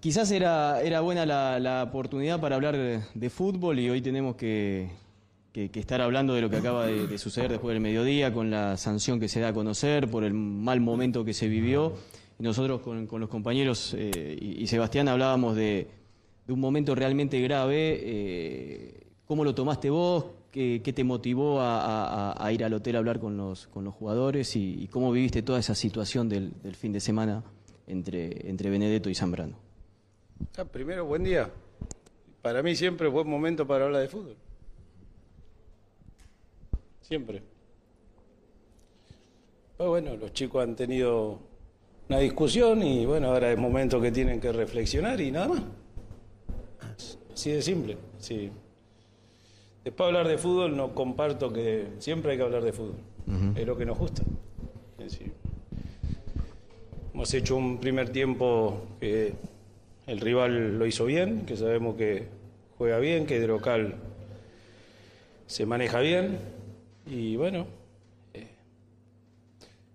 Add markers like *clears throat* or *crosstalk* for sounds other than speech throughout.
Quizás era, buena la, oportunidad para hablar de, fútbol y hoy tenemos que, estar hablando de lo que acaba de, suceder después del mediodía, con la sanción que se da a conocer, por el mal momento que se vivió. Nosotros con, los compañeros eh, y, Sebastián hablábamos de, un momento realmente grave. Eh, ¿Cómo lo tomaste vos? ¿Qué, te motivó a, ir al hotel a hablar con los, jugadores? Y, cómo viviste toda esa situación del fin de semana? Entre, entre Benedetto y Zambrano. Ah, primero, buen día. Para mí siempre es buen momento para hablar de fútbol. Siempre. Pues bueno, los chicos han tenido una discusión y bueno, ahora es momento que tienen que reflexionar y nada más. Así de simple, sí. Después de hablar de fútbol no comparto que siempre hay que hablar de fútbol. Es lo que nos gusta. Hemos hecho un primer tiempo que el rival lo hizo bien, que sabemos que juega bien, que de local se maneja bien. Y bueno, eh,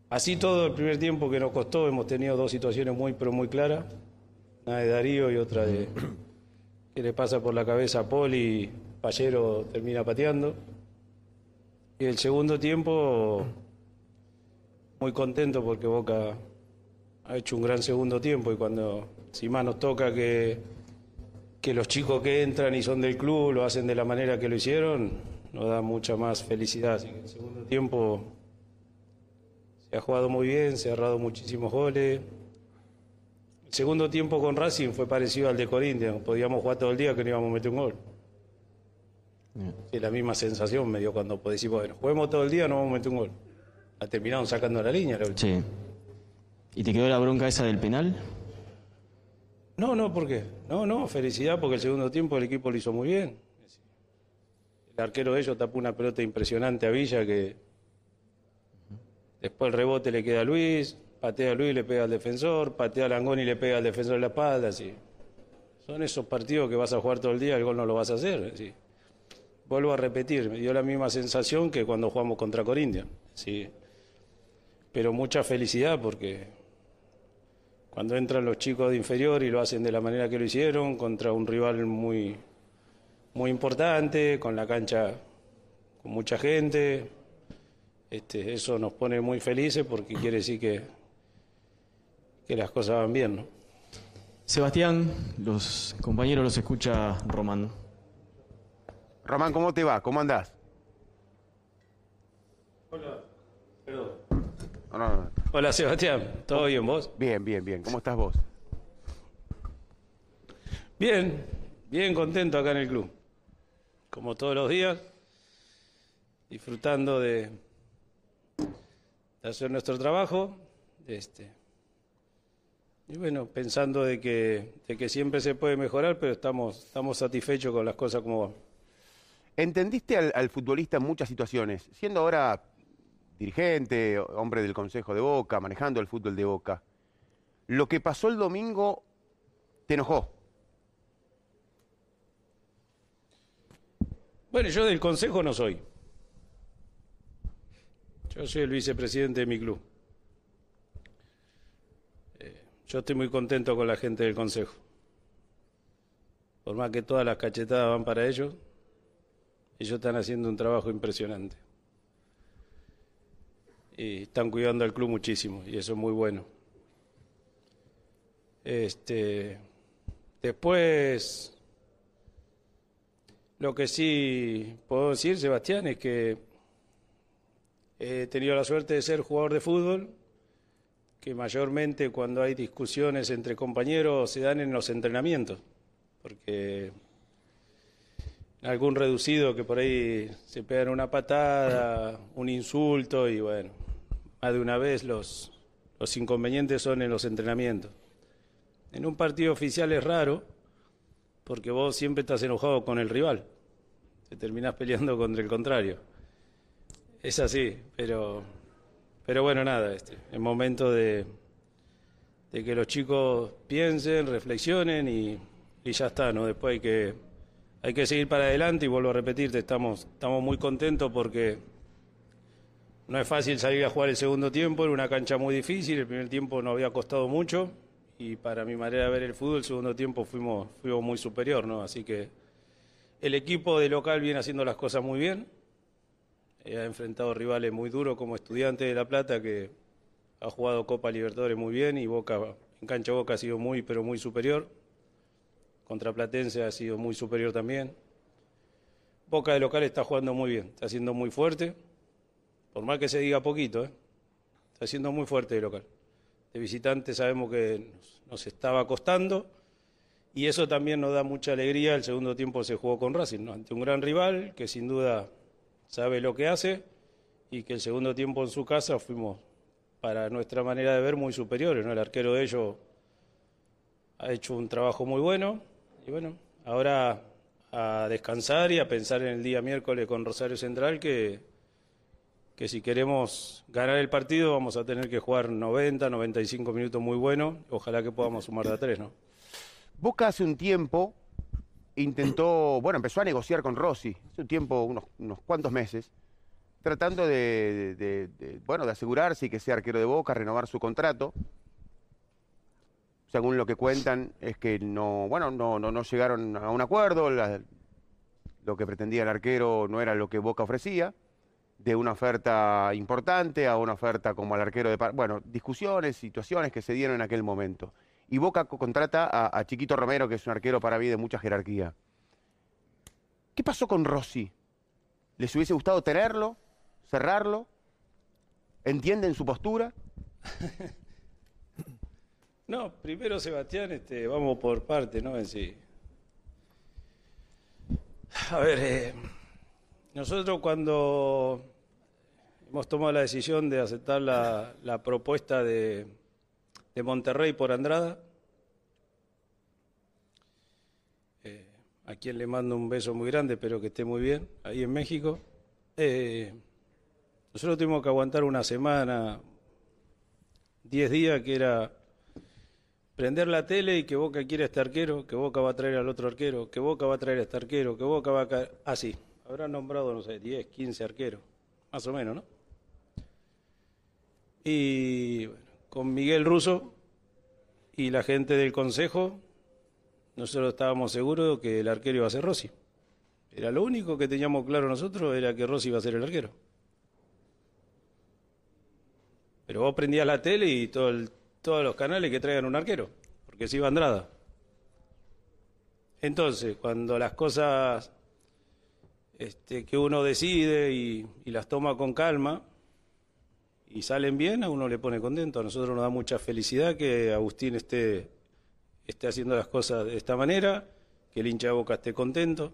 así todo el primer tiempo que nos costó, hemos tenido dos situaciones muy, pero muy claras. Una de Darío y otra de *clears throat* que le pasa por la cabeza a y Pallero termina pateando. Y el segundo tiempo, muy contento porque Boca ha hecho un gran segundo tiempo y cuando si más nos toca que, que los chicos que entran y son del club lo hacen de la manera que lo hicieron, nos da mucha más felicidad. Así que el segundo tiempo se ha jugado muy bien, se ha errado muchísimos goles. El segundo tiempo con Racing fue parecido al de Corinthians, podíamos jugar todo el día que no íbamos a meter un gol. la misma sensación me dio cuando decir, bueno, juguemos todo el día, no vamos a meter un gol. La terminaron sacando la línea. La sí. ¿Y te quedó la bronca esa del penal? No, no, ¿por qué? No, no, felicidad porque el segundo tiempo el equipo lo hizo muy bien. El arquero de ellos tapó una pelota impresionante a Villa que después el rebote le queda a Luis, patea a Luis le pega al defensor, patea a Langoni y le pega al defensor en la espalda. Así. Son esos partidos que vas a jugar todo el día, el gol no lo vas a hacer. Vuelvo a repetir, me dio la misma sensación que cuando jugamos contra Corinthians. ¿sí? Pero mucha felicidad porque cuando entran los chicos de inferior y lo hacen de la manera que lo hicieron, contra un rival muy, muy importante, con la cancha con mucha gente, este, eso nos pone muy felices porque quiere decir que, que las cosas van bien. ¿no? Sebastián, los compañeros los escucha Román. Román, ¿cómo te va? ¿Cómo andás? Hola, perdón. no, no. Hola Sebastián, ¿todo bien vos? Bien, bien, bien. ¿Cómo estás vos? Bien, bien contento acá en el club. Como todos los días, disfrutando de, hacer nuestro trabajo. Este, y bueno, pensando de que, de que siempre se puede mejorar, pero estamos, estamos satisfechos con las cosas como van. ¿Entendiste al, al futbolista en muchas situaciones? Siendo ahora dirigente, hombre del Consejo de Boca, manejando el fútbol de Boca. Lo que pasó el domingo te enojó. Bueno, yo del Consejo no soy. Yo soy el vicepresidente de mi club. Eh, yo estoy muy contento con la gente del Consejo. Por más que todas las cachetadas van para ellos, ellos están haciendo un trabajo impresionante y están cuidando al club muchísimo y eso es muy bueno. Este, después, lo que sí puedo decir, Sebastián, es que he tenido la suerte de ser jugador de fútbol, que mayormente cuando hay discusiones entre compañeros se dan en los entrenamientos, porque algún reducido que por ahí se pegan una patada, un insulto y bueno, más de una vez los, inconvenientes son en los entrenamientos. En un partido oficial es raro, porque vos siempre estás enojado con el rival, te terminás peleando contra el contrario. Es así, pero, pero bueno, nada, este, es momento de, de que los chicos piensen, reflexionen y, y ya está, ¿no? Después hay que, hay que seguir para adelante y vuelvo a repetirte, estamos, estamos muy contentos porque no es fácil salir a jugar el segundo tiempo, era una cancha muy difícil, el primer tiempo no había costado mucho y para mi manera de ver el fútbol, el segundo tiempo fuimos, fuimos muy superior, ¿no? Así que el equipo de local viene haciendo las cosas muy bien. Eh, ha enfrentado rivales muy duros como Estudiante de La Plata, que ha jugado Copa Libertadores muy bien y Boca, en cancha Boca ha sido muy, pero muy superior. Contra Platense ha sido muy superior también. Boca de local está jugando muy bien, está siendo muy fuerte, por más que se diga poquito, ¿eh? está siendo muy fuerte de local. De visitante sabemos que nos, estaba costando y eso también nos da mucha alegría. El segundo tiempo se jugó con Racing, ante un gran rival que sin duda sabe lo que hace y que el segundo tiempo en su casa fuimos, para nuestra manera de ver, muy superiores. ¿no? El arquero de ellos ha hecho un trabajo muy bueno y bueno, ahora a descansar y a pensar en el día miércoles con Rosario Central que, que si queremos ganar el partido vamos a tener que jugar 90, 95 minutos muy buenos. Ojalá que podamos sumar de a tres, ¿no? Boca hace un tiempo intentó, bueno, empezó a negociar con Rossi, hace un tiempo, unos, unos cuantos meses, tratando de, de, bueno, de asegurarse que sea arquero de Boca, renovar su contrato según lo que cuentan, es que no, bueno, no, no, no llegaron a un acuerdo, lo que pretendía el arquero no era lo que Boca ofrecía, de una oferta importante a una oferta como al arquero de... Bueno, discusiones, situaciones que se dieron en aquel momento. Y Boca contrata a, Chiquito Romero, que es un arquero para mí de mucha jerarquía. ¿Qué pasó con Rossi? ¿Les hubiese gustado tenerlo? ¿Cerrarlo? ¿Entienden su postura? *laughs* No, primero Sebastián, este, vamos por parte, ¿no? En sí. A ver, eh, nosotros cuando hemos tomado la decisión de aceptar la, propuesta de, Monterrey por Andrada, eh, a quien le mando un beso muy grande, pero que esté muy bien, ahí en México, eh, nosotros tuvimos que aguantar una semana, diez días, que era prender la tele y que Boca quiere a este arquero, que Boca va a traer al otro arquero, que Boca va a traer a este arquero, que Boca va a caer. Así. Habrán nombrado, no sé, 10, 15 arqueros. Más o menos, ¿no? Y con Miguel Russo y la gente del consejo, nosotros estábamos seguros que el arquero iba a ser Rossi. Era lo único que teníamos claro nosotros, era que Rossi iba a ser el arquero. Pero vos prendías la tele y todos los canales que traigan un arquero, porque se iba Andrada. Entonces, cuando las cosas este, que uno decide y, las toma con calma y salen bien, a uno le pone contento. A nosotros nos da mucha felicidad que Agustín esté, esté haciendo las cosas de esta manera, que el hincha de boca esté contento.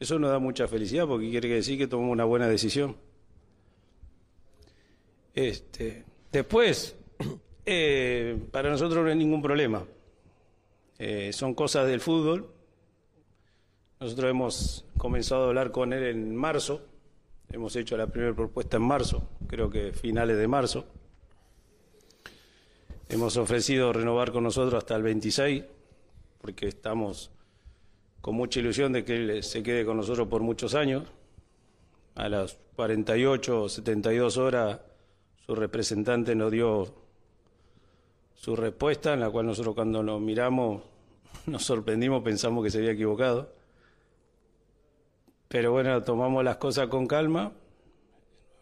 Eso nos da mucha felicidad porque quiere decir que tomó una buena decisión. Este, después, *clears throat* eh, para nosotros no hay ningún problema. Eh, son cosas del fútbol. Nosotros hemos comenzado a hablar con él en marzo. Hemos hecho la primera propuesta en marzo, creo que finales de marzo. Hemos ofrecido renovar con nosotros hasta el 26, porque estamos con mucha ilusión de que él se quede con nosotros por muchos años. A las 48 o 72 horas, su representante nos dio su respuesta, en la cual nosotros cuando lo miramos *laughs* nos sorprendimos, pensamos que se había equivocado. Pero bueno, tomamos las cosas con calma,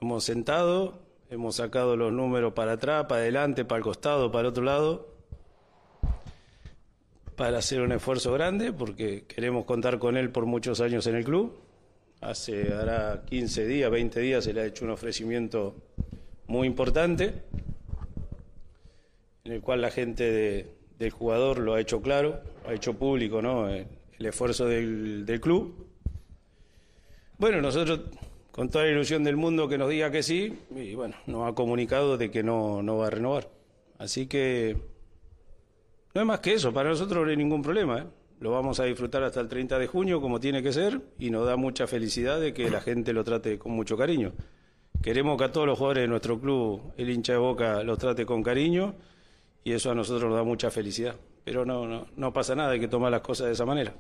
hemos sentado, hemos sacado los números para atrás, para adelante, para el costado, para el otro lado, para hacer un esfuerzo grande, porque queremos contar con él por muchos años en el club. Hace, hará 15 días, 20 días se le ha hecho un ofrecimiento muy importante en el cual la gente del jugador lo ha hecho claro, ha hecho público ¿no? el, esfuerzo del, club. Bueno, nosotros con toda la ilusión del mundo que nos diga que sí, y bueno, nos ha comunicado de que no, no va a renovar. Así que no es más que eso, para nosotros no hay ningún problema. ¿eh? Lo vamos a disfrutar hasta el 30 de junio como tiene que ser y nos da mucha felicidad de que la gente lo trate con mucho cariño. Queremos que a todos los jugadores de nuestro club, el hincha de boca, los trate con cariño y eso a nosotros nos da mucha felicidad. Pero no, no, no pasa nada, hay que tomar las cosas de esa manera.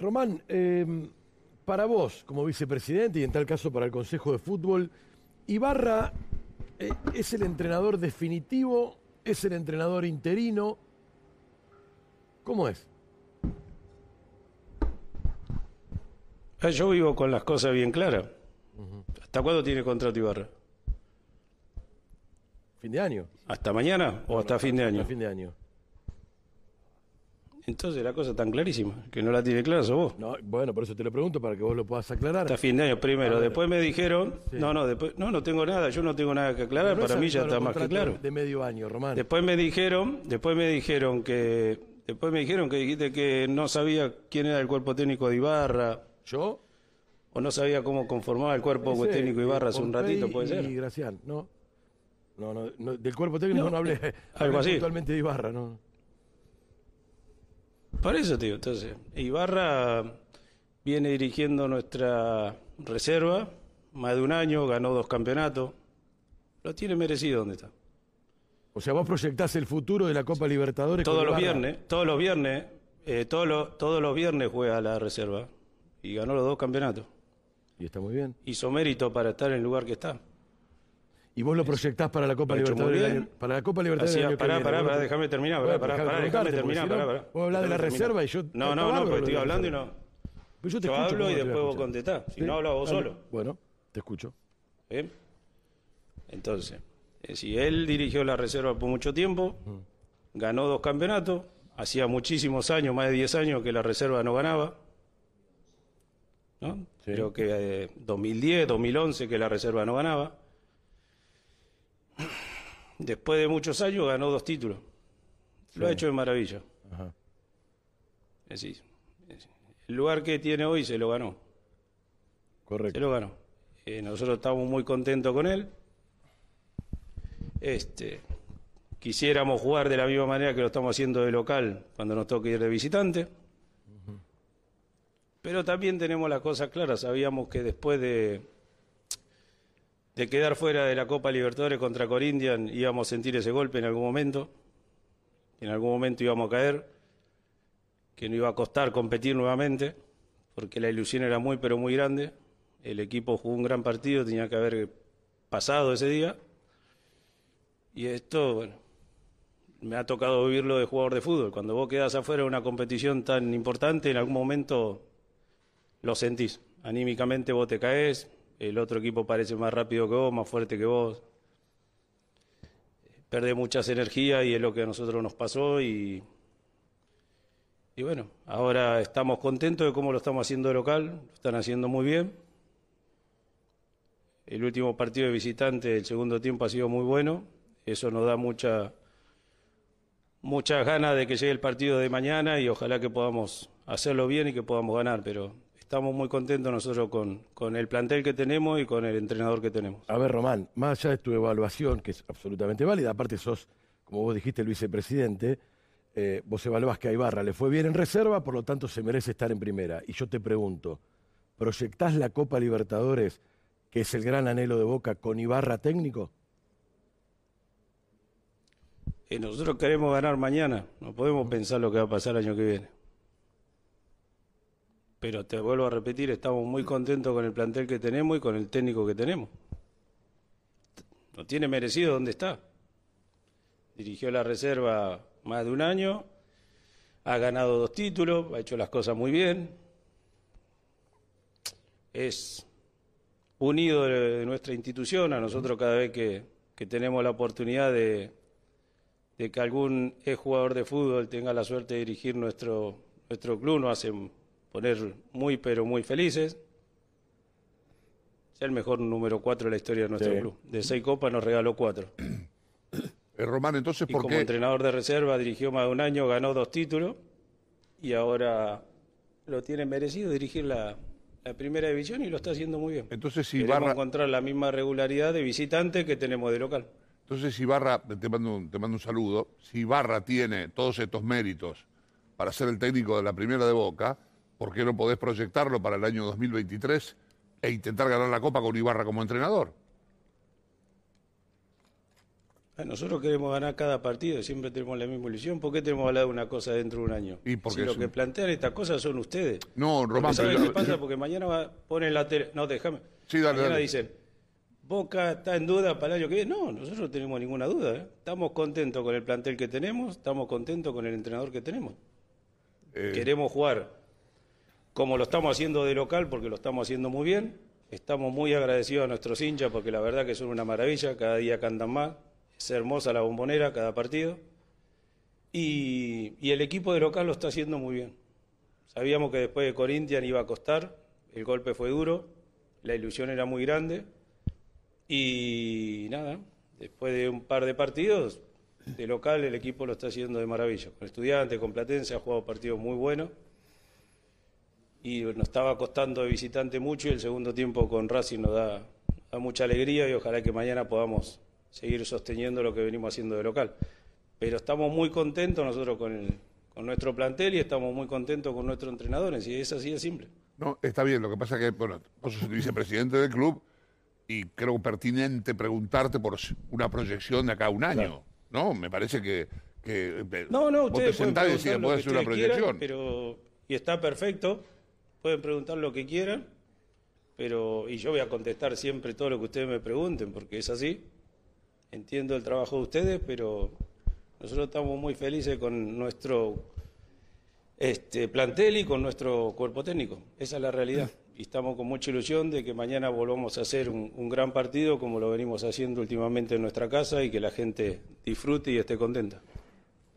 Román, em, para vos, como vicepresidente y en tal caso para el Consejo de Fútbol, ¿Ibarra eh, es el entrenador definitivo es el entrenador interino. ¿Cómo es? Ah, Yo vivo con las cosas bien claras. ¿Hasta cuándo tiene contrato Ibarra? ¿Fin de año? ¿Hasta mañana o hasta fin de año? Hasta fin de año. Entonces la cosa tan clarísima, que no la tiene clara sos vos. No, bueno, por eso te lo pregunto, para que vos lo puedas aclarar. Hasta fin de año primero. Después me dijeron, Sí. no, no, después, no, no tengo nada, yo no tengo nada que aclarar, No para mí ya está más que claro. De medio año, Román. Después me dijeron, después me dijeron que, después me dijeron que dijiste que no sabía quién era el cuerpo técnico de Ibarra, ¿Yo? o no sabía cómo conformaba el cuerpo Ese, técnico Ibarra hace un ratito, puede Y ser. Gracián, ¿no? No, no, no, del cuerpo técnico no, hablé. *laughs* algo hablé así. puntualmente de Ibarra, ¿no? Por eso, tío. Entonces, Ibarra viene dirigiendo nuestra reserva más de un año, ganó dos campeonatos. Lo tiene merecido donde está. O sea, vos proyectás el futuro de la Copa Libertadores Todos con los Ibarra. viernes, todos los viernes, eh, todos, los, todos los viernes juega la reserva y ganó los dos campeonatos. Y está muy bien. Hizo mérito para estar en el lugar que está. Y vos lo proyectás para la Copa Libertadores. del año- para la Copa Libertadores del año que pará, viene. déjame terminar, pará, pará, pará, déjame terminar, pará, pará. Vos hablás de la reserva y yo... No, no, no, porque estoy hablando y no. Yo te hablo ¿cómo y después vos contestás. Si Sí, no hablas vos solo. Bueno, te escucho. Entonces, eh, si él dirigió la reserva por mucho tiempo, ganó dos campeonatos, hacía muchísimos años, más de 10 años que la reserva no ganaba. ¿no? Creo que eh, 2010, 2011 que la reserva no ganaba. Después de muchos años ganó dos títulos. Lo ha hecho de maravilla. Ajá. Es decir, el lugar que tiene hoy se lo ganó. Se Correcto. lo ganó. Eh, nosotros estamos muy contentos con él. Este, quisiéramos jugar de la misma manera que lo estamos haciendo de local cuando nos toque ir de visitante. Pero también tenemos las cosas claras. Sabíamos que después de, de quedar fuera de la Copa Libertadores contra Corinthians íbamos a sentir ese golpe en algún momento. En algún momento íbamos a caer. Que no iba a costar competir nuevamente. Porque la ilusión era muy, pero muy grande. El equipo jugó un gran partido, tenía que haber pasado ese día. Y esto, bueno, me ha tocado vivirlo de jugador de fútbol. Cuando vos quedás afuera de una competición tan importante, en algún momento lo sentís. Anímicamente vos te caes, el otro equipo parece más rápido que vos, más fuerte que vos. Perdés muchas energías y es lo que a nosotros nos pasó y, y bueno, ahora estamos contentos de cómo lo estamos haciendo local, lo están haciendo muy bien. El último partido de visitante, el segundo tiempo ha sido muy bueno, eso nos da mucha muchas ganas de que llegue el partido de mañana y ojalá que podamos hacerlo bien y que podamos ganar, pero estamos muy contentos nosotros con, con el plantel que tenemos y con el entrenador que tenemos. A ver, Román, más allá de tu evaluación, que es absolutamente válida, aparte sos, como vos dijiste, el vicepresidente, eh, vos evaluás que a Ibarra le fue bien en reserva, por lo tanto se merece estar en primera. Y yo te pregunto, ¿proyectás la Copa Libertadores, que es el gran anhelo de Boca, con Ibarra técnico? Y nosotros queremos ganar mañana, no podemos pensar lo que va a pasar el año que viene. Pero te vuelvo a repetir, estamos muy contentos con el plantel que tenemos y con el técnico que tenemos. No tiene merecido donde está. Dirigió la reserva más de un año, ha ganado dos títulos, ha hecho las cosas muy bien. Es unido de, nuestra institución, a nosotros cada vez que, tenemos la oportunidad de, de que algún ex jugador de fútbol tenga la suerte de dirigir nuestro, nuestro club, nos hacen poner muy, pero muy felices. Es el mejor número cuatro de la historia de nuestro Sí. club. De seis copas nos regaló cuatro. *clears throat* Eh, Román, entonces, Y ¿por como qué? entrenador de reserva dirigió más de un año, ganó dos títulos y ahora lo tiene merecido dirigir la, la primera división y lo está haciendo muy bien. Entonces, si Queremos Ibarra, encontrar la misma regularidad de visitante que tenemos de local. entonces si Ibarra, te mando, un- te mando un saludo, si Ibarra tiene todos estos méritos para ser el técnico de la primera de Boca, ¿por qué no podés proyectarlo para el año 2023 e intentar ganar la Copa con Ibarra como entrenador? Ah, Nosotros queremos ganar cada partido, siempre tenemos la misma ilusión. ¿Por qué tenemos que hablar de una cosa dentro de un año? Y porque si lo que plantean estas cosas son ustedes. No, Román, ¿saben pero- qué pasa? Porque mañana va, ponen la tele. No, déjame. Sí, dale, mañana dale. dicen, Boca está en duda para el año que viene. No, nosotros no tenemos ninguna duda. ¿eh? Estamos contentos con el plantel que tenemos, estamos contentos con el entrenador que tenemos. Eh, Queremos jugar como lo estamos haciendo de local, porque lo estamos haciendo muy bien. Estamos muy agradecidos a nuestros hinchas, porque la verdad que son una maravilla, cada día cantan más. Es hermosa la bombonera cada partido. Y, y el equipo de local lo está haciendo muy bien. Sabíamos que después de Corinthians iba a costar, el golpe fue duro, la ilusión era muy grande. Y nada, después de un par de partidos, de local el equipo lo está haciendo de maravilla. Con estudiantes, con Platense, ha jugado partidos muy buenos. Y nos estaba costando de visitante mucho y el segundo tiempo con Racing nos da, da mucha alegría y ojalá que mañana podamos seguir sosteniendo lo que venimos haciendo de local. Pero estamos muy contentos nosotros con, el- con nuestro plantel y estamos muy contentos con nuestro entrenador. Y es así de simple. No, está bien. Lo que pasa es que, bueno, vos sos el vicepresidente del club y creo pertinente preguntarte por una proyección de acá a un año. ¿No? Me parece que. que eh, No, no, vos te ustedes pueden sentás y decís, hacer una ustedes quieran, proyección. pero y está perfecto. Pueden preguntar lo que quieran, pero y yo voy a contestar siempre todo lo que ustedes me pregunten, porque es así. Entiendo el trabajo de ustedes, pero nosotros estamos muy felices con nuestro este plantel y con nuestro cuerpo técnico. Esa es la realidad. Y estamos con mucha ilusión de que mañana volvamos a hacer un, un gran partido como lo venimos haciendo últimamente en nuestra casa y que la gente disfrute y esté contenta.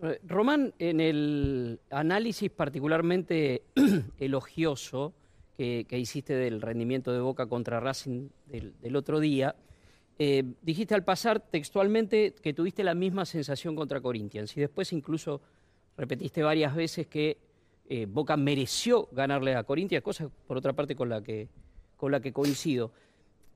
Eh, Román, en el análisis particularmente *clears throat* elogioso que, hiciste del rendimiento de Boca contra Racing del, del otro día, eh, dijiste al pasar textualmente que tuviste la misma sensación contra Corinthians y después incluso repetiste varias veces que eh, Boca mereció ganarle a Corinthians, cosa por otra parte con la que, con la que coincido.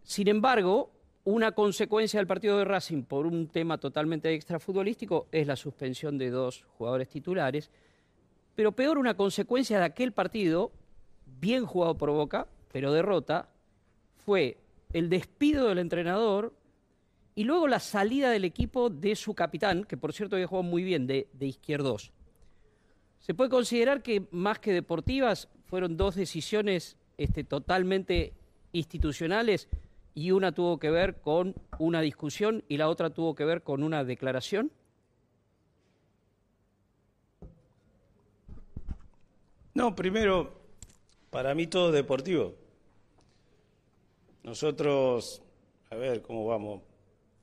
Sin embargo, una consecuencia del partido de Racing por un tema totalmente extrafutbolístico es la suspensión de dos jugadores titulares, pero peor una consecuencia de aquel partido, bien jugado por Boca, pero derrota, fue el despido del entrenador y luego la salida del equipo de su capitán, que por cierto había jugado muy bien, de, izquierdos. Se puede considerar que más que deportivas fueron dos decisiones este, totalmente institucionales y una tuvo que ver con una discusión y la otra tuvo que ver con una declaración. No, primero, para mí todo es deportivo. Nosotros, a ver cómo vamos,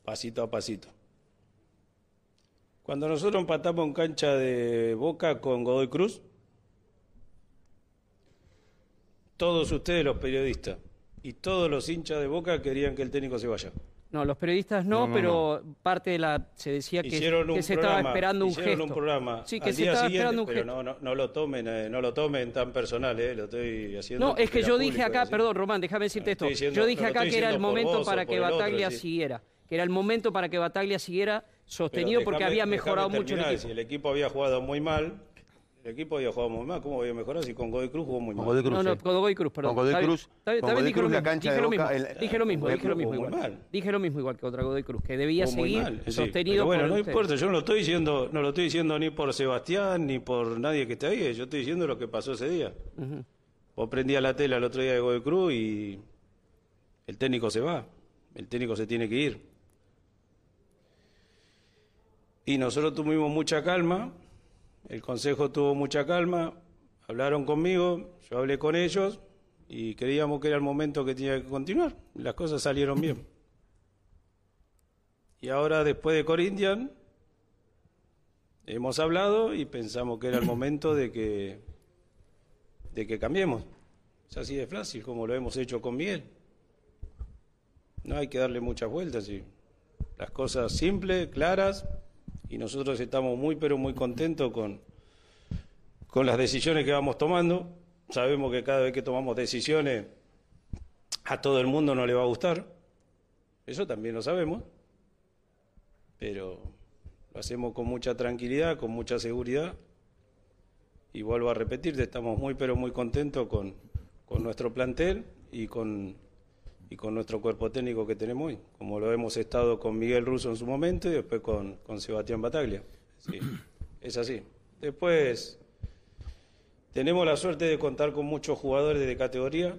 pasito a pasito. Cuando nosotros empatamos en cancha de Boca con Godoy Cruz, todos ustedes los periodistas y todos los hinchas de Boca querían que el técnico se vaya. No, los periodistas no, No, no, pero parte de la se decía que, que se programa, estaba esperando un hicieron gesto. un programa Sí, que al se día estaba esperando un pero gesto. no, no, no lo tomen, eh, no lo tomen tan personal, eh, lo estoy haciendo. No, es que yo dije público, acá, así. perdón, Román, déjame decirte No, esto. diciendo- yo no dije acá que era el momento para que otro, Bataglia sí. siguiera, que era el momento para que Bataglia siguiera sostenido porque había mejorado mucho el equipo. Si el equipo había jugado muy mal, el equipo había jugado muy mal, ¿cómo había mejorado si con Godoy Cruz jugó muy Con mal? Godoy Cruz. No, no, con Godoy Cruz, perdón. Con Godoy Cruz- con Godoy dije lo Cruz, la mismo, cancha dije de lo mismo, el- dije lo mismo, dije lo igual. mal. Dije lo mismo igual que contra Godoy Cruz, que debía Jugó seguir mal, sí. sostenido Pero bueno, por no importa, yo no lo estoy diciendo, no lo estoy diciendo ni por Sebastián ni por nadie que esté ahí, yo estoy diciendo lo que pasó ese día. Vos prendías la tela el otro día de Godoy Cruz y el técnico se va, el técnico se tiene que ir. Y nosotros tuvimos mucha calma, el consejo tuvo mucha calma, hablaron conmigo, yo hablé con ellos y creíamos que era el momento que tenía que continuar. Las cosas salieron bien. Y ahora, después de Corinthians, hemos hablado y pensamos que era el momento de que, de que cambiemos. Es así de fácil, como lo hemos hecho con Miguel. No hay que darle muchas vueltas. Las cosas simples, claras, y nosotros estamos muy, pero muy contentos con, con las decisiones que vamos tomando. Sabemos que cada vez que tomamos decisiones, a todo el mundo no le va a gustar. Eso también lo sabemos pero lo hacemos con mucha tranquilidad, con mucha seguridad. Y vuelvo a repetirte, estamos muy pero muy contentos con, con nuestro plantel y con, y con nuestro cuerpo técnico que tenemos hoy, como lo hemos estado con Miguel Russo en su momento y después con, con Sebastián Bataglia. Sí, *clears throat* es así. Después tenemos la suerte de contar con muchos jugadores de categoría.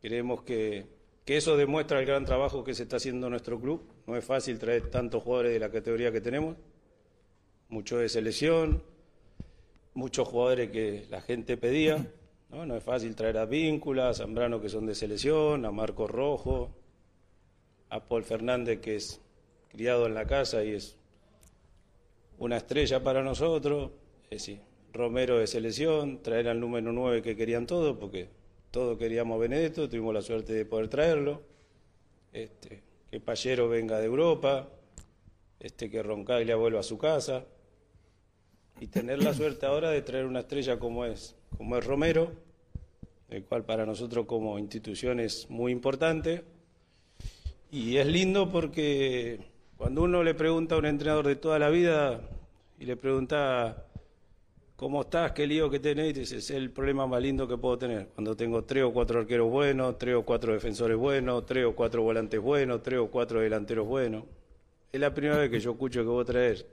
Creemos que que eso demuestra el gran trabajo que se está haciendo en nuestro club. No es fácil traer tantos jugadores de la categoría que tenemos, mucho de selección, muchos jugadores que la gente pedía. No, no es fácil traer a Víncula, a Zambrano que son de selección, a Marco Rojo, a Paul Fernández que es criado en la casa y es una estrella para nosotros. Es decir, Romero de selección, traer al número 9 que querían todos, porque todos queríamos a Benedetto, tuvimos la suerte de poder traerlo. Este, que Pallero venga de Europa, este, que Roncaglia vuelva a su casa. Y tener la suerte ahora de traer una estrella como es, como es Romero, el cual para nosotros como institución es muy importante. Y es lindo porque cuando uno le pregunta a un entrenador de toda la vida y le pregunta ¿Cómo estás? ¿Qué lío que tenés? Dices, es el problema más lindo que puedo tener. Cuando tengo tres o cuatro arqueros buenos, tres o cuatro defensores buenos, tres o cuatro volantes buenos, tres o cuatro delanteros buenos. Es la primera vez que yo escucho que vos traer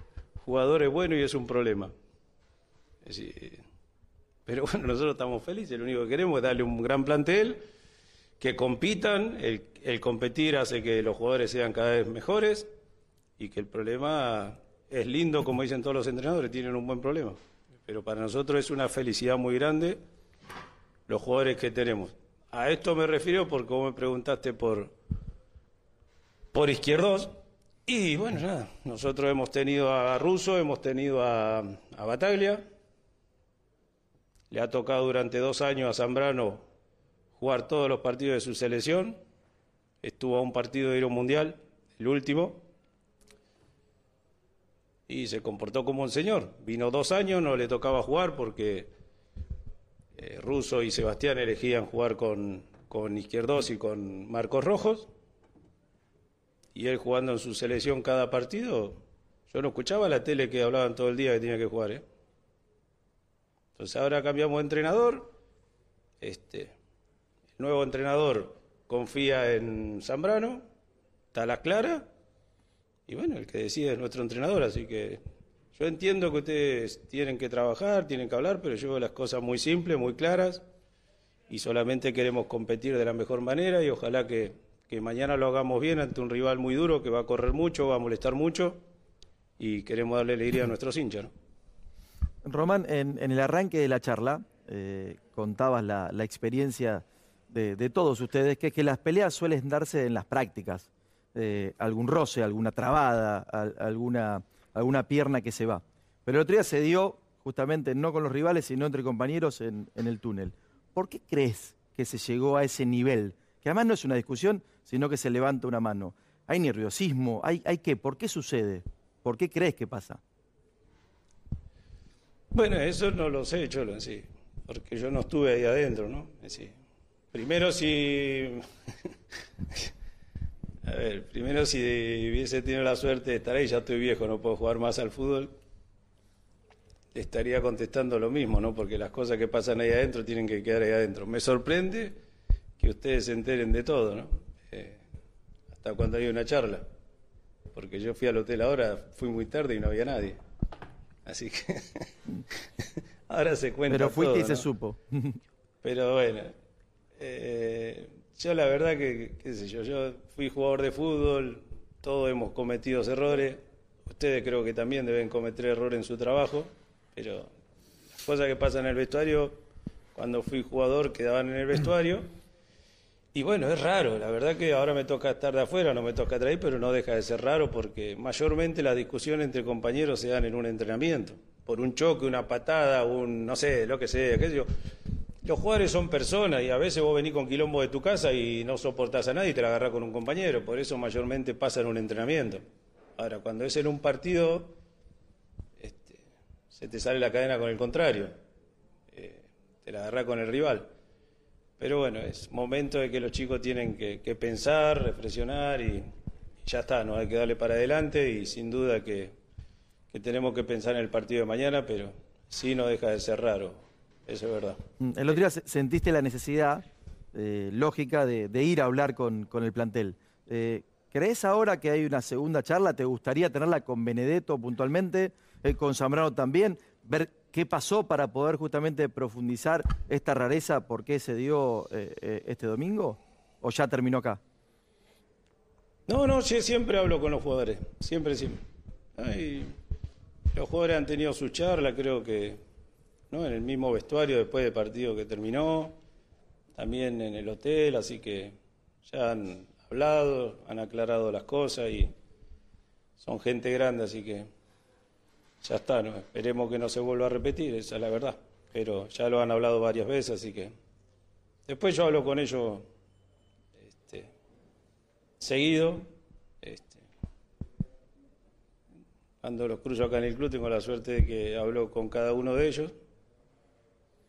jugadores buenos y es un problema. Pero bueno, nosotros estamos felices, lo único que queremos es darle un gran plantel, que compitan, el, el competir hace que los jugadores sean cada vez mejores y que el problema es lindo, como dicen todos los entrenadores, tienen un buen problema pero para nosotros es una felicidad muy grande los jugadores que tenemos. A esto me refiero porque vos me preguntaste por, por izquierdos. Y bueno, nada, nosotros hemos tenido a Russo, hemos tenido a, a Bataglia. Le ha tocado durante dos años a Zambrano jugar todos los partidos de su selección. Estuvo a un partido de ir mundial, el último y se comportó como un señor. Vino dos años, no le tocaba jugar porque eh, Russo y Sebastián elegían jugar con, con Izquierdos y con Marcos Rojos. Y él jugando en su selección cada partido, yo no escuchaba la tele que hablaban todo el día que tenía que jugar. ¿eh? Entonces ahora cambiamos de entrenador. Este, el nuevo entrenador confía en Zambrano, está la clara y bueno, el que decide es nuestro entrenador, así que yo entiendo que ustedes tienen que trabajar, tienen que hablar, pero yo veo las cosas muy simples, muy claras, y solamente queremos competir de la mejor manera y ojalá que, mañana lo hagamos bien ante un rival muy duro que va a correr mucho, va a molestar mucho, y queremos darle alegría a nuestros hinchas. Román, en, el arranque de la charla eh, contabas la, experiencia de, todos ustedes, que es que las peleas suelen darse en las prácticas. Eh, algún roce, alguna trabada, alguna, alguna pierna que se va. Pero el otro día se dio justamente no con los rivales, sino entre compañeros en, el túnel. ¿Por qué crees que se llegó a ese nivel? Que además no es una discusión, sino que se levanta una mano. ¿Hay nerviosismo? ¿Hay, hay qué? ¿Por qué sucede? ¿Por qué crees que pasa? Bueno, eso no lo sé, Cholo, sí, porque yo no estuve ahí adentro, ¿no? Sí. Primero, si *laughs* A ver, primero si hubiese tenido la suerte de estar ahí, ya estoy viejo, no puedo jugar más al fútbol, estaría contestando lo mismo, ¿no? Porque las cosas que pasan ahí adentro tienen que quedar ahí adentro. Me sorprende que ustedes se enteren de todo, ¿no? Eh, hasta cuando hay una charla. Porque yo fui al hotel ahora, fui muy tarde y no había nadie. Así que *laughs* ahora se cuenta. Pero fuiste y se supo. *laughs* Pero bueno, eh, yo la verdad que, qué sé yo, yo fui jugador de fútbol, todos hemos cometido errores, ustedes creo que también deben cometer errores en su trabajo, pero las cosas que pasan en el vestuario, cuando fui jugador quedaban en el vestuario. Y bueno, es raro, la verdad que ahora me toca estar de afuera, no me toca traer, pero no deja de ser raro porque mayormente las discusiones entre compañeros se dan en un entrenamiento, por un choque, una patada, un no sé, lo que sea, qué sé yo. Los jugadores son personas y a veces vos venís con quilombo de tu casa y no soportás a nadie y te la agarrás con un compañero. Por eso mayormente pasa en un entrenamiento. Ahora, cuando es en un partido, este, se te sale la cadena con el contrario. Eh, te la agarrás con el rival. Pero bueno, es momento de que los chicos tienen que, pensar, reflexionar y, ya está, no hay que darle para adelante y sin duda que, tenemos que pensar en el partido de mañana, pero sí no deja de ser raro eso es verdad. Mm, el otro día sentiste la necesidad eh, lógica de, ir a hablar con, el plantel. Eh, ¿Crees ahora que hay una segunda charla? ¿Te gustaría tenerla con Benedetto puntualmente, eh, con Zambrano también? Qué pasó para poder justamente profundizar esta rareza, por qué se dio este domingo? o ya terminó acá? No, no, sí, siempre hablo con los jugadores, siempre, siempre. Los jugadores han tenido su charla, creo que ¿no? en el mismo vestuario después del partido que terminó, también en el hotel, así que ya han hablado, han aclarado las cosas y son gente grande, así que ya está, ¿no? esperemos que no se vuelva a repetir, esa es la verdad, pero ya lo han hablado varias veces, así que después yo hablo con ellos este, seguido. Este, cuando los cruzo acá en el club tengo la suerte de que hablo con cada uno de ellos.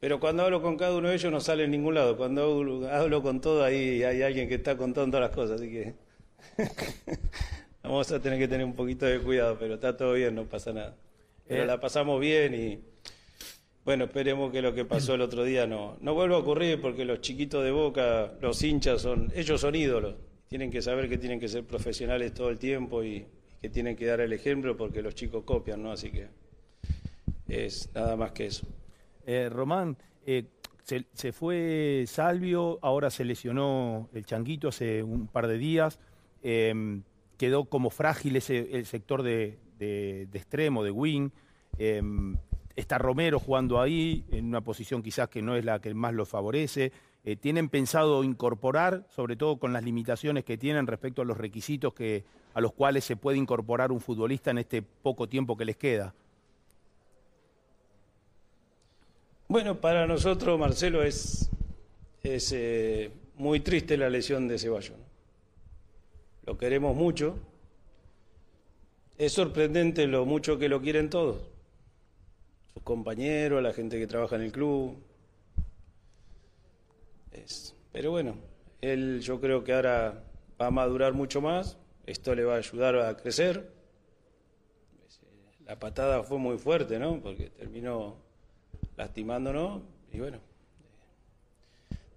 Pero cuando hablo con cada uno de ellos no sale en ningún lado. Cuando hablo con todo ahí hay alguien que está contando las cosas. Así que *laughs* vamos a tener que tener un poquito de cuidado, pero está todo bien, no pasa nada. Pero Eh. la pasamos bien y bueno, esperemos que lo que pasó el otro día no, no vuelva a ocurrir porque los chiquitos de Boca, los hinchas, son ellos son ídolos. Tienen que saber que tienen que ser profesionales todo el tiempo y, que tienen que dar el ejemplo porque los chicos copian, ¿no? Así que es nada más que eso. Eh, Román, eh, se, se fue Salvio, ahora se lesionó el Changuito hace un par de días. eh, quedó como frágil ese el sector de, de- extremo, de wing. eh, está Romero jugando ahí, en una posición quizás que no es la que más lo favorece. Eh, ¿Tienen pensado incorporar, sobre todo con las limitaciones que tienen respecto a los requisitos que, a los cuales se puede incorporar un futbolista en este poco tiempo que les queda? Bueno, para nosotros, Marcelo, es, es eh, muy triste la lesión de Ceballos. Lo queremos mucho. Es sorprendente lo mucho que lo quieren todos. Sus compañeros, la gente que trabaja en el club. Es- pero bueno, él yo creo que ahora va a madurar mucho más. Esto le va a ayudar a crecer. La patada fue muy fuerte, ¿no? Porque terminó lastimándonos y bueno,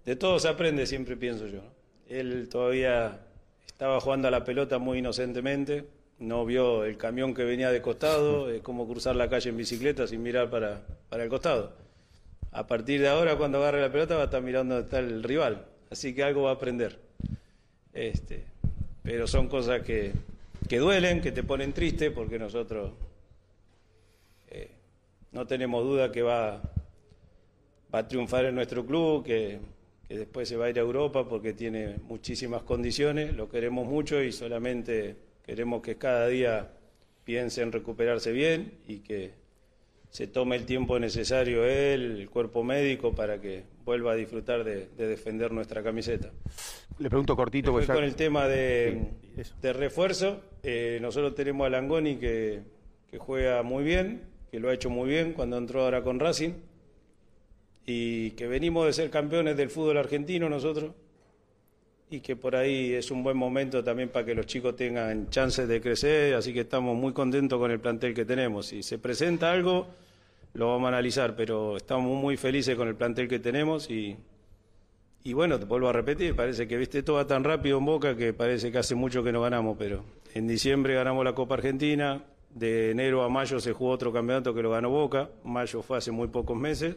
de todo se aprende, siempre pienso yo. Él todavía estaba jugando a la pelota muy inocentemente, no vio el camión que venía de costado, *laughs* es como cruzar la calle en bicicleta sin mirar para, para el costado. A partir de ahora, cuando agarre la pelota, va a estar mirando dónde está el rival, así que algo va a aprender. Este, pero son cosas que, que duelen, que te ponen triste, porque nosotros eh, no tenemos duda que va, va a triunfar en nuestro club, que, que después se va a ir a Europa porque tiene muchísimas condiciones, lo queremos mucho y solamente queremos que cada día piense en recuperarse bien y que se tome el tiempo necesario él, el cuerpo médico, para que vuelva a disfrutar de, de defender nuestra camiseta. Le pregunto cortito, ya- con el tema de, Sí, eso. de refuerzo, eh, nosotros tenemos a Langoni que, que juega muy bien, que lo ha hecho muy bien cuando entró ahora con Racing, y que venimos de ser campeones del fútbol argentino nosotros, y que por ahí es un buen momento también para que los chicos tengan chances de crecer, así que estamos muy contentos con el plantel que tenemos. Si se presenta algo, lo vamos a analizar, pero estamos muy felices con el plantel que tenemos y, y bueno, te vuelvo a repetir, parece que viste todo tan rápido en Boca que parece que hace mucho que no ganamos, pero en diciembre ganamos la Copa Argentina, de enero a mayo se jugó otro campeonato que lo ganó Boca, mayo fue hace muy pocos meses,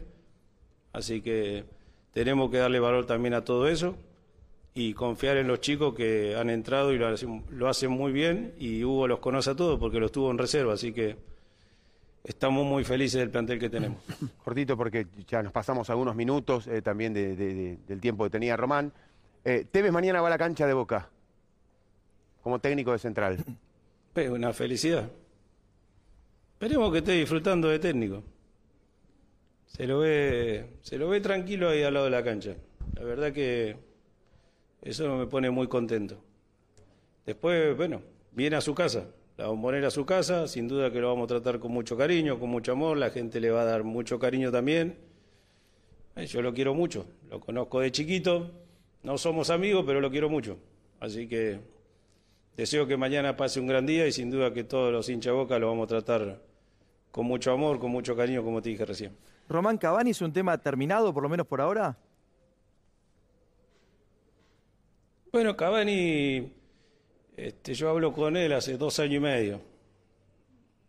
así que tenemos que darle valor también a todo eso y confiar en los chicos que han entrado y lo hacen, lo hacen muy bien y Hugo los conoce a todos porque los tuvo en reserva, así que estamos muy felices del plantel que tenemos. *laughs* cortito porque ya nos pasamos algunos minutos eh, también de- de- de- del tiempo que tenía Román. Eh, Tevez mañana va a la cancha de Boca como técnico de Central. *clears throat* Es una felicidad. Esperemos que esté disfrutando de técnico. Se lo ve, se lo ve tranquilo ahí al lado de la cancha. La verdad que eso me pone muy contento. Después, bueno, viene a su casa. La vamos a su casa, sin duda que lo vamos a tratar con mucho cariño, con mucho amor. La gente le va a dar mucho cariño también. Eh, Yo lo quiero mucho, lo conozco de chiquito. No somos amigos, pero lo quiero mucho. Así que Deseo que mañana pase un gran día y sin duda que todos los hinchas Boca lo vamos a tratar con mucho amor, con mucho cariño, como te dije recién. Román Cavani es un tema terminado, por lo menos por ahora. Bueno, Cavani, este, yo hablo con él hace dos años y medio.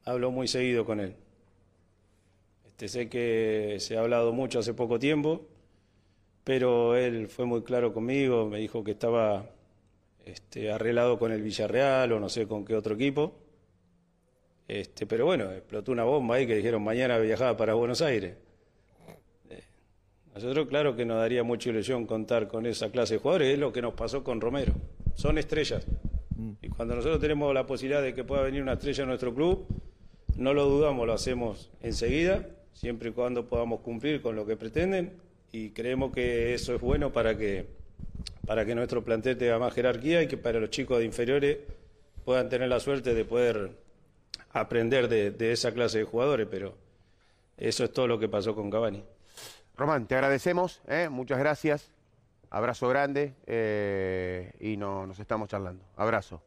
Hablo muy seguido con él. Este, sé que se ha hablado mucho hace poco tiempo. pero él fue muy claro conmigo, me dijo que estaba este, arreglado con el Villarreal o no sé con qué otro equipo. Este, pero bueno, explotó una bomba ahí que dijeron mañana viajaba para Buenos Aires. Nosotros, claro que nos daría mucha ilusión contar con esa clase de jugadores, es lo que nos pasó con Romero. Son estrellas. Y cuando nosotros tenemos la posibilidad de que pueda venir una estrella a nuestro club, no lo dudamos, lo hacemos enseguida, siempre y cuando podamos cumplir con lo que pretenden y creemos que eso es bueno para que, para que nuestro plantel tenga más jerarquía y que para los chicos de inferiores puedan tener la suerte de poder aprender de, de esa clase de jugadores, pero eso es todo lo que pasó con Cavani. Román, te agradecemos, ¿eh? muchas gracias. Abrazo grande eh, y no, nos estamos charlando. Abrazo.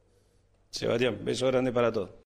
Sebastián, beso grande para todos.